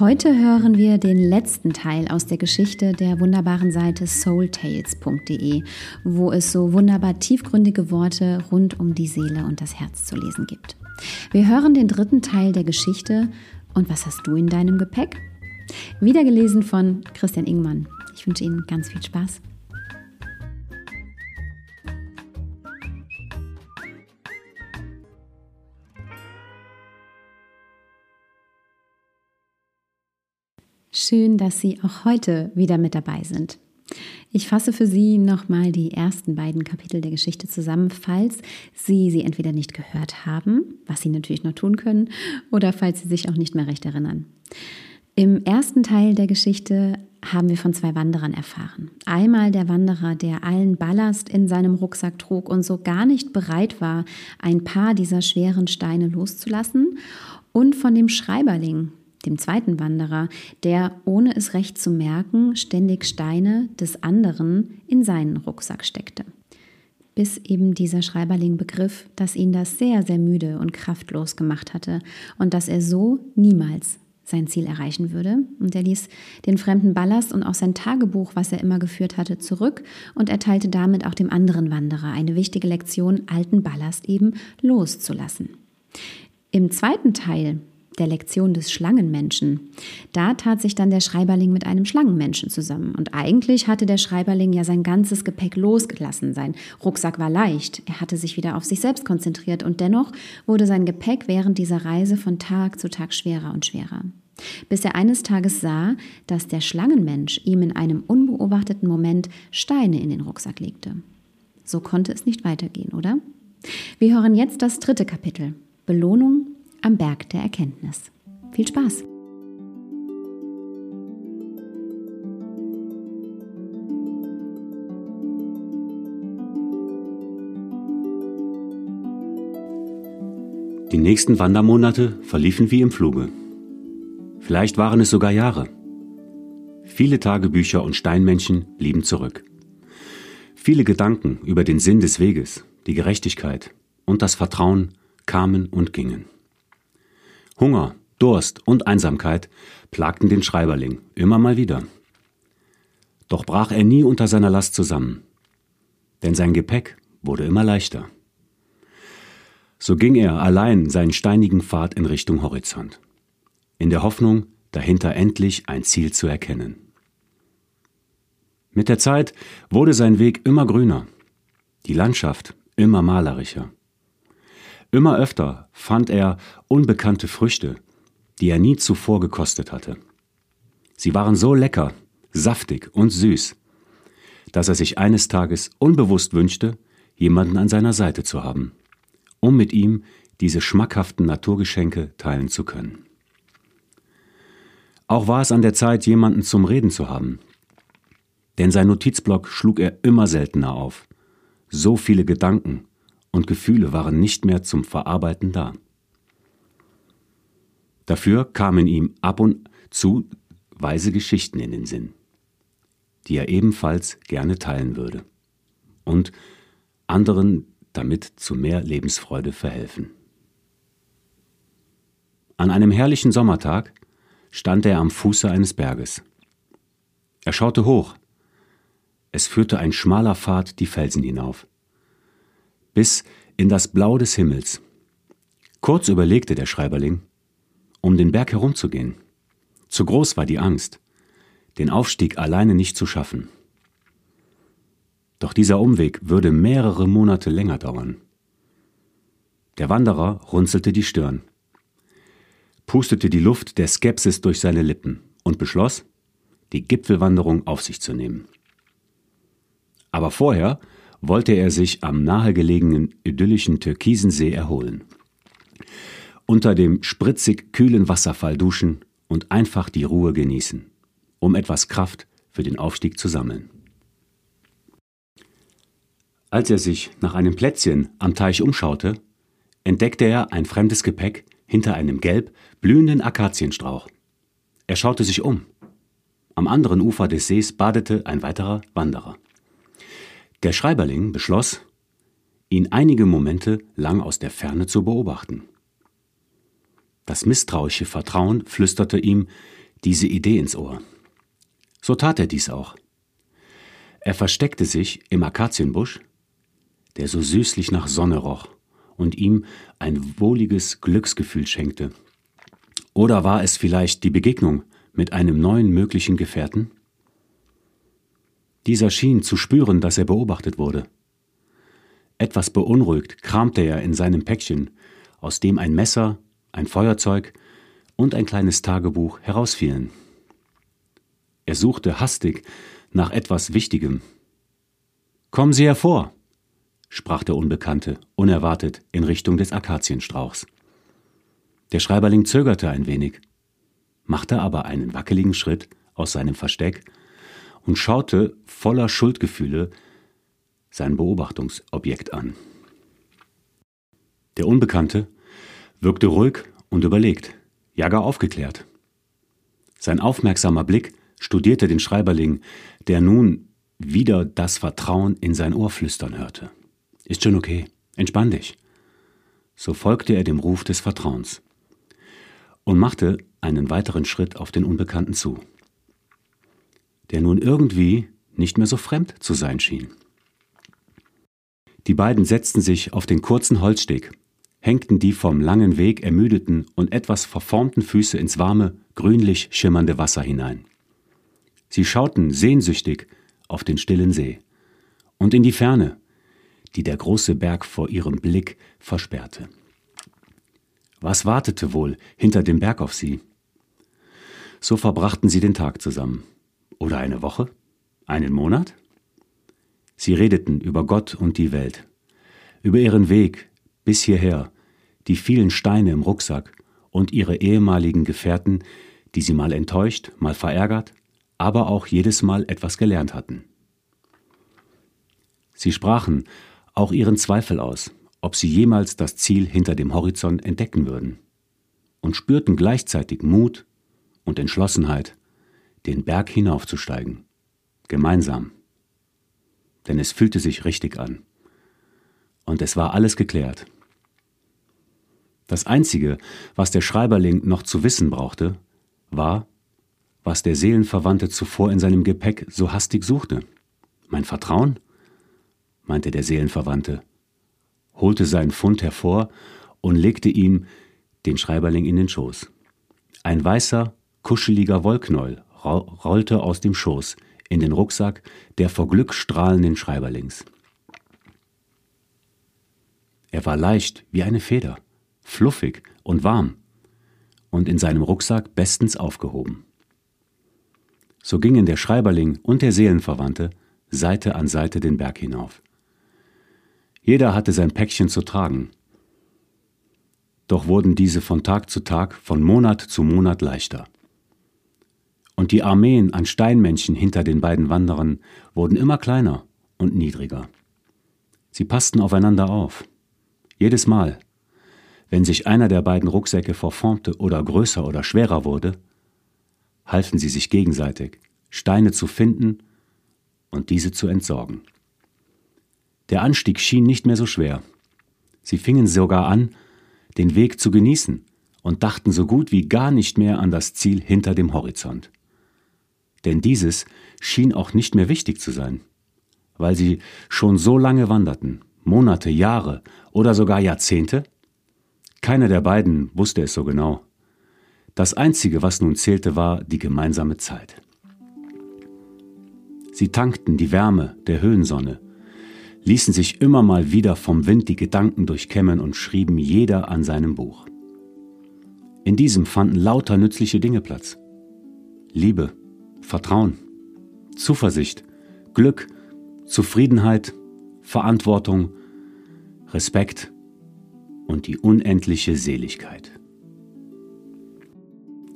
Heute hören wir den letzten Teil aus der Geschichte der wunderbaren Seite soultales.de, wo es so wunderbar tiefgründige Worte rund um die Seele und das Herz zu lesen gibt. Wir hören den dritten Teil der Geschichte und was hast du in deinem Gepäck? Wieder gelesen von Christian Ingmann. Ich wünsche Ihnen ganz viel Spaß. Schön, dass Sie auch heute wieder mit dabei sind. Ich fasse für Sie nochmal die ersten beiden Kapitel der Geschichte zusammen, falls Sie sie entweder nicht gehört haben, was Sie natürlich noch tun können, oder falls Sie sich auch nicht mehr recht erinnern. Im ersten Teil der Geschichte haben wir von zwei Wanderern erfahren. Einmal der Wanderer, der allen Ballast in seinem Rucksack trug und so gar nicht bereit war, ein paar dieser schweren Steine loszulassen, und von dem Schreiberling, dem zweiten Wanderer, der, ohne es recht zu merken, ständig Steine des anderen in seinen Rucksack steckte. Bis eben dieser Schreiberling begriff, dass ihn das sehr, sehr müde und kraftlos gemacht hatte und dass er so niemals sein Ziel erreichen würde. Und er ließ den fremden Ballast und auch sein Tagebuch, was er immer geführt hatte, zurück und erteilte damit auch dem anderen Wanderer eine wichtige Lektion, alten Ballast eben loszulassen. Im zweiten Teil der Lektion des Schlangenmenschen. Da tat sich dann der Schreiberling mit einem Schlangenmenschen zusammen. Und eigentlich hatte der Schreiberling ja sein ganzes Gepäck losgelassen. Sein Rucksack war leicht. Er hatte sich wieder auf sich selbst konzentriert. Und dennoch wurde sein Gepäck während dieser Reise von Tag zu Tag schwerer und schwerer. Bis er eines Tages sah, dass der Schlangenmensch ihm in einem unbeobachteten Moment Steine in den Rucksack legte. So konnte es nicht weitergehen, oder? Wir hören jetzt das dritte Kapitel. Belohnung am Berg der Erkenntnis. Viel Spaß! Die nächsten Wandermonate verliefen wie im Fluge. Vielleicht waren es sogar Jahre. Viele Tagebücher und Steinmännchen blieben zurück. Viele Gedanken über den Sinn des Weges, die Gerechtigkeit und das Vertrauen kamen und gingen. Hunger, Durst und Einsamkeit plagten den Schreiberling immer mal wieder. Doch brach er nie unter seiner Last zusammen, denn sein Gepäck wurde immer leichter. So ging er allein seinen steinigen Pfad in Richtung Horizont, in der Hoffnung, dahinter endlich ein Ziel zu erkennen. Mit der Zeit wurde sein Weg immer grüner, die Landschaft immer malerischer. Immer öfter fand er unbekannte Früchte, die er nie zuvor gekostet hatte. Sie waren so lecker, saftig und süß, dass er sich eines Tages unbewusst wünschte, jemanden an seiner Seite zu haben, um mit ihm diese schmackhaften Naturgeschenke teilen zu können. Auch war es an der Zeit, jemanden zum Reden zu haben, denn sein Notizblock schlug er immer seltener auf. So viele Gedanken, und Gefühle waren nicht mehr zum Verarbeiten da. Dafür kamen ihm ab und zu weise Geschichten in den Sinn, die er ebenfalls gerne teilen würde und anderen damit zu mehr Lebensfreude verhelfen. An einem herrlichen Sommertag stand er am Fuße eines Berges. Er schaute hoch. Es führte ein schmaler Pfad die Felsen hinauf bis in das Blau des Himmels. Kurz überlegte der Schreiberling, um den Berg herumzugehen. Zu groß war die Angst, den Aufstieg alleine nicht zu schaffen. Doch dieser Umweg würde mehrere Monate länger dauern. Der Wanderer runzelte die Stirn, pustete die Luft der Skepsis durch seine Lippen und beschloss, die Gipfelwanderung auf sich zu nehmen. Aber vorher wollte er sich am nahegelegenen idyllischen türkisen See erholen. Unter dem spritzig kühlen Wasserfall duschen und einfach die Ruhe genießen, um etwas Kraft für den Aufstieg zu sammeln. Als er sich nach einem Plätzchen am Teich umschaute, entdeckte er ein fremdes Gepäck hinter einem gelb blühenden Akazienstrauch. Er schaute sich um. Am anderen Ufer des Sees badete ein weiterer Wanderer. Der Schreiberling beschloss, ihn einige Momente lang aus der Ferne zu beobachten. Das misstrauische Vertrauen flüsterte ihm diese Idee ins Ohr. So tat er dies auch. Er versteckte sich im Akazienbusch, der so süßlich nach Sonne roch und ihm ein wohliges Glücksgefühl schenkte. Oder war es vielleicht die Begegnung mit einem neuen möglichen Gefährten? Dieser schien zu spüren, dass er beobachtet wurde. Etwas beunruhigt kramte er in seinem Päckchen, aus dem ein Messer, ein Feuerzeug und ein kleines Tagebuch herausfielen. Er suchte hastig nach etwas Wichtigem. Kommen Sie hervor, sprach der Unbekannte unerwartet in Richtung des Akazienstrauchs. Der Schreiberling zögerte ein wenig, machte aber einen wackeligen Schritt aus seinem Versteck und schaute voller Schuldgefühle sein Beobachtungsobjekt an. Der Unbekannte wirkte ruhig und überlegt, ja gar aufgeklärt. Sein aufmerksamer Blick studierte den Schreiberling, der nun wieder das Vertrauen in sein Ohr flüstern hörte. Ist schon okay, entspann dich. So folgte er dem Ruf des Vertrauens und machte einen weiteren Schritt auf den Unbekannten zu, der nun irgendwie nicht mehr so fremd zu sein schien. Die beiden setzten sich auf den kurzen Holzsteg, hängten die vom langen Weg ermüdeten und etwas verformten Füße ins warme, grünlich schimmernde Wasser hinein. Sie schauten sehnsüchtig auf den stillen See und in die Ferne, die der große Berg vor ihrem Blick versperrte. Was wartete wohl hinter dem Berg auf sie? So verbrachten sie den Tag zusammen. Oder eine Woche? Einen Monat? Sie redeten über Gott und die Welt, über ihren Weg bis hierher, die vielen Steine im Rucksack und ihre ehemaligen Gefährten, die sie mal enttäuscht, mal verärgert, aber auch jedes Mal etwas gelernt hatten. Sie sprachen auch ihren Zweifel aus, ob sie jemals das Ziel hinter dem Horizont entdecken würden, und spürten gleichzeitig Mut und Entschlossenheit, den Berg hinaufzusteigen, gemeinsam. Denn es fühlte sich richtig an. Und es war alles geklärt. Das Einzige, was der Schreiberling noch zu wissen brauchte, war, was der Seelenverwandte zuvor in seinem Gepäck so hastig suchte. Mein Vertrauen? meinte der Seelenverwandte, holte seinen Fund hervor und legte ihm den Schreiberling in den Schoß. Ein weißer, kuscheliger Wollknäuel rollte aus dem Schoß in den Rucksack der vor Glück strahlenden Schreiberlings. Er war leicht wie eine Feder fluffig und warm und in seinem Rucksack bestens aufgehoben. So gingen der Schreiberling und der Seelenverwandte Seite an Seite den Berg hinauf. Jeder hatte sein Päckchen zu tragen. Doch wurden diese von Tag zu Tag, von Monat zu Monat leichter. Und die Armeen an Steinmännchen hinter den beiden Wanderern wurden immer kleiner und niedriger. Sie passten aufeinander auf. Jedes Mal, wenn sich einer der beiden Rucksäcke verformte oder größer oder schwerer wurde, halfen sie sich gegenseitig, Steine zu finden und diese zu entsorgen. Der Anstieg schien nicht mehr so schwer. Sie fingen sogar an, den Weg zu genießen und dachten so gut wie gar nicht mehr an das Ziel hinter dem Horizont. Denn dieses schien auch nicht mehr wichtig zu sein, weil sie schon so lange wanderten, Monate, Jahre oder sogar Jahrzehnte, keiner der beiden wusste es so genau. Das Einzige, was nun zählte, war die gemeinsame Zeit. Sie tankten die Wärme der Höhensonne, ließen sich immer mal wieder vom Wind die Gedanken durchkämmen und schrieben jeder an seinem Buch. In diesem fanden lauter nützliche Dinge Platz. Liebe, Vertrauen, Zuversicht, Glück, Zufriedenheit, Verantwortung, Respekt, und die unendliche Seligkeit.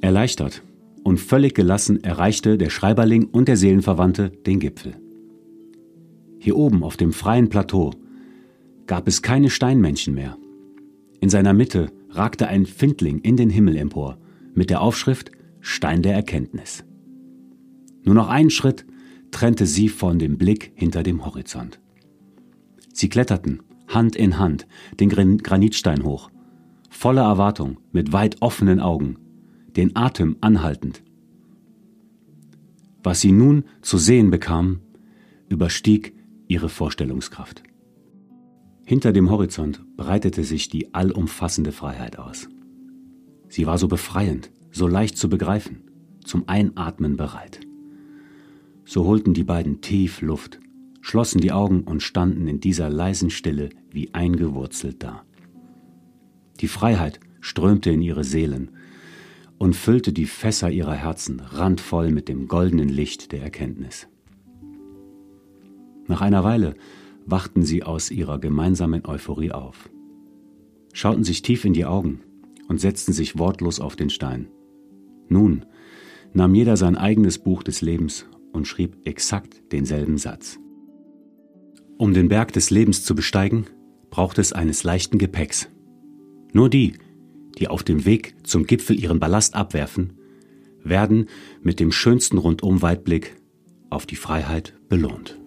Erleichtert und völlig gelassen erreichte der Schreiberling und der Seelenverwandte den Gipfel. Hier oben auf dem freien Plateau gab es keine Steinmännchen mehr. In seiner Mitte ragte ein Findling in den Himmel empor mit der Aufschrift Stein der Erkenntnis. Nur noch ein Schritt trennte sie von dem Blick hinter dem Horizont. Sie kletterten Hand in Hand den Granitstein hoch, voller Erwartung, mit weit offenen Augen, den Atem anhaltend. Was sie nun zu sehen bekamen, überstieg ihre Vorstellungskraft. Hinter dem Horizont breitete sich die allumfassende Freiheit aus. Sie war so befreiend, so leicht zu begreifen, zum Einatmen bereit. So holten die beiden tief Luft, schlossen die Augen und standen in dieser leisen Stille wie eingewurzelt da. Die Freiheit strömte in ihre Seelen und füllte die Fässer ihrer Herzen randvoll mit dem goldenen Licht der Erkenntnis. Nach einer Weile wachten sie aus ihrer gemeinsamen Euphorie auf, schauten sich tief in die Augen und setzten sich wortlos auf den Stein. Nun nahm jeder sein eigenes Buch des Lebens und schrieb exakt denselben Satz. Um den Berg des Lebens zu besteigen, braucht es eines leichten Gepäcks. Nur die, die auf dem Weg zum Gipfel ihren Ballast abwerfen, werden mit dem schönsten Rundumweitblick auf die Freiheit belohnt.